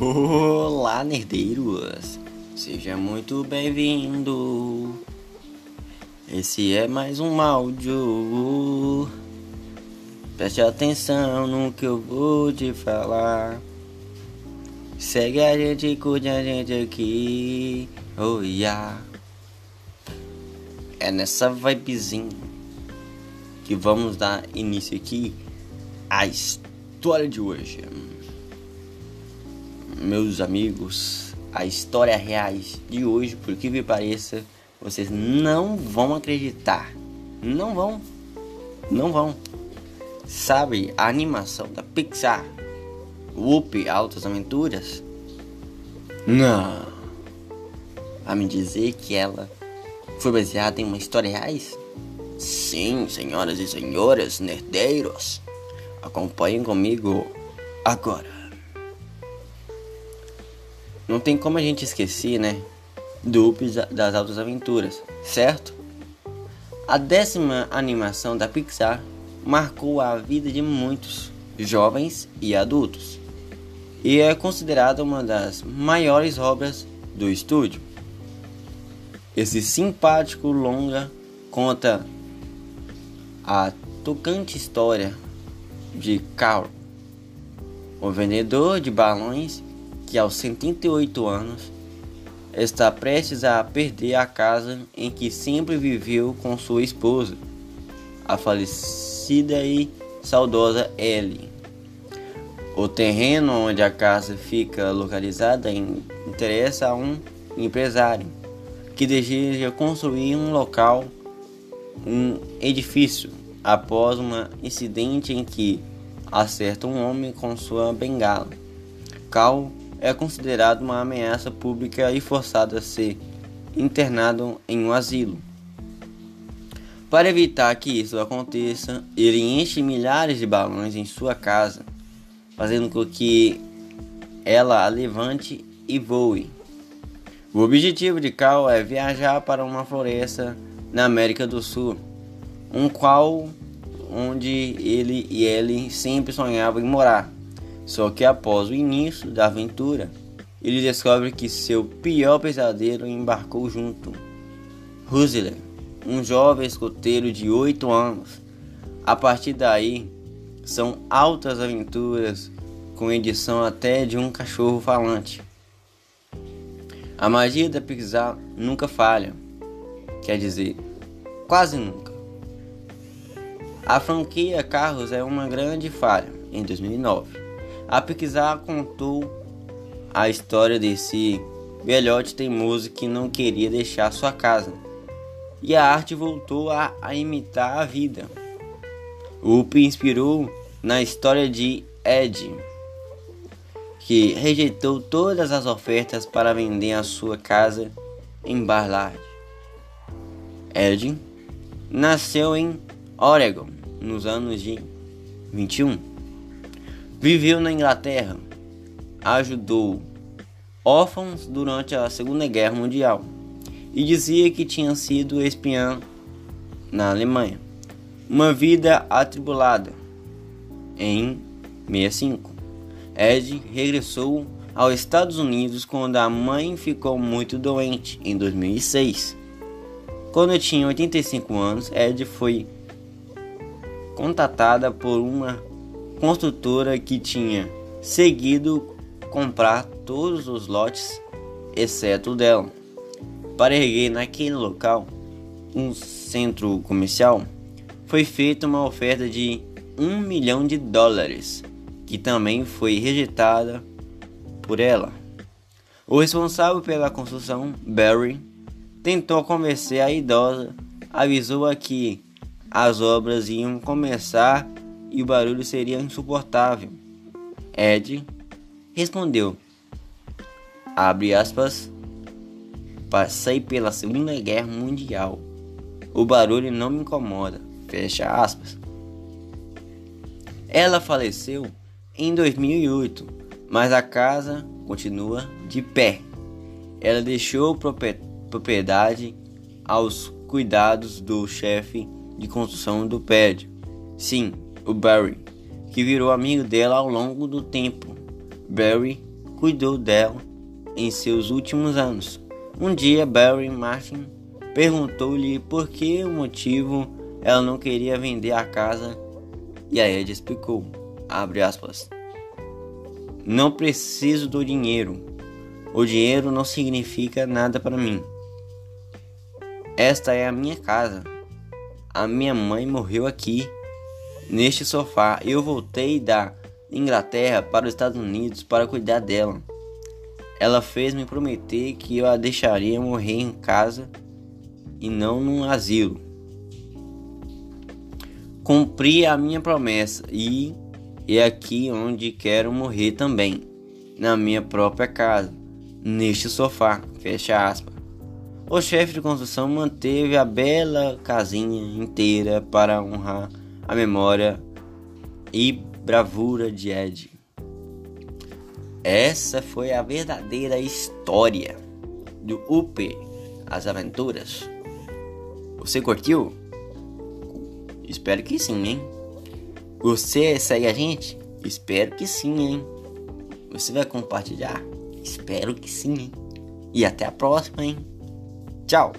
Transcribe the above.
Olá, nerdeiros! Seja muito bem-vindo! Esse é mais um áudio. Preste atenção no que eu vou te falar. Segue a gente, curte a gente aqui. Oh yeah. É nessa vibezinha que vamos dar início aqui à história de hoje meus amigos, a história reais de hoje, por que me pareça, vocês não vão acreditar. Não vão. Não vão. Sabe a animação da Pixar? Whoop Altas Aventuras? Não. A me dizer que ela foi baseada em uma história reais? Sim, senhoras e senhores nerdeiros. Acompanhem comigo agora. Não tem como a gente esquecer, né? Do Up das Altas Aventuras, certo? A décima animação da Pixar marcou a vida de muitos jovens e adultos e é considerada uma das maiores obras do estúdio. Esse simpático longa conta a tocante história de Carl, o vendedor de balões que aos 78 anos está prestes a perder a casa em que sempre viveu com sua esposa, a falecida e saudosa Ellie. O terreno onde a casa fica localizada interessa a um empresário que deseja construir um local, um edifício, após um incidente em que acerta um homem com sua bengala. Cal é considerado uma ameaça pública e forçado a ser internado em um asilo. Para evitar que isso aconteça, ele enche milhares de balões em sua casa, fazendo com que ela a levante e voe. O objetivo de Cal é viajar para uma floresta na América do Sul, um qual onde ele e ele sempre sonhavam em morar. Só que após o início da aventura, ele descobre que seu pior pesadelo embarcou junto. Husler, um jovem escoteiro de 8 anos. A partir daí, são altas aventuras com edição até de um cachorro falante. A magia da Pixar nunca falha, quer dizer, quase nunca. A franquia Carros é uma grande falha em 2009 a Pixar contou a história desse velhote teimoso que não queria deixar sua casa. E a arte voltou a, a imitar a vida. O inspirou na história de Ed, que rejeitou todas as ofertas para vender a sua casa em Barlard. Ed nasceu em Oregon nos anos de 21 Viveu na Inglaterra, ajudou órfãos durante a Segunda Guerra Mundial e dizia que tinha sido espião na Alemanha. Uma vida atribulada. Em 65, Ed regressou aos Estados Unidos quando a mãe ficou muito doente em 2006. Quando tinha 85 anos, Ed foi contatada por uma construtora que tinha seguido comprar todos os lotes, exceto o dela. Para erguer naquele local um centro comercial, foi feita uma oferta de um milhão de dólares, que também foi rejeitada por ela. O responsável pela construção, Barry, tentou convencer a idosa, avisou-a que as obras iam começar e o barulho seria insuportável. Ed respondeu: Abre aspas. Passei pela Segunda Guerra Mundial. O barulho não me incomoda. Fecha aspas. Ela faleceu em 2008, mas a casa continua de pé. Ela deixou propriedade aos cuidados do chefe de construção do prédio. Sim, o Barry, que virou amigo dela ao longo do tempo. Barry cuidou dela em seus últimos anos. Um dia, Barry Martin perguntou-lhe por que o motivo ela não queria vender a casa e a Ed explicou, aspas, não preciso do dinheiro. O dinheiro não significa nada para mim. Esta é a minha casa. A minha mãe morreu aqui, neste sofá. Eu voltei da Inglaterra para os Estados Unidos para cuidar dela. Ela fez me prometer que eu a deixaria morrer em casa e não num asilo. Cumpri a minha promessa e é aqui onde quero morrer também, na minha própria casa, neste sofá. Fecha aspas. O chefe de construção manteve a bela casinha inteira para honrar a memória e bravura de Ed. Essa foi a verdadeira história do UP, as aventuras. Você curtiu? Espero que sim, hein? Você segue a gente? Espero que sim, hein? Você vai compartilhar? Espero que sim, hein? E até a próxima, hein? Tchau!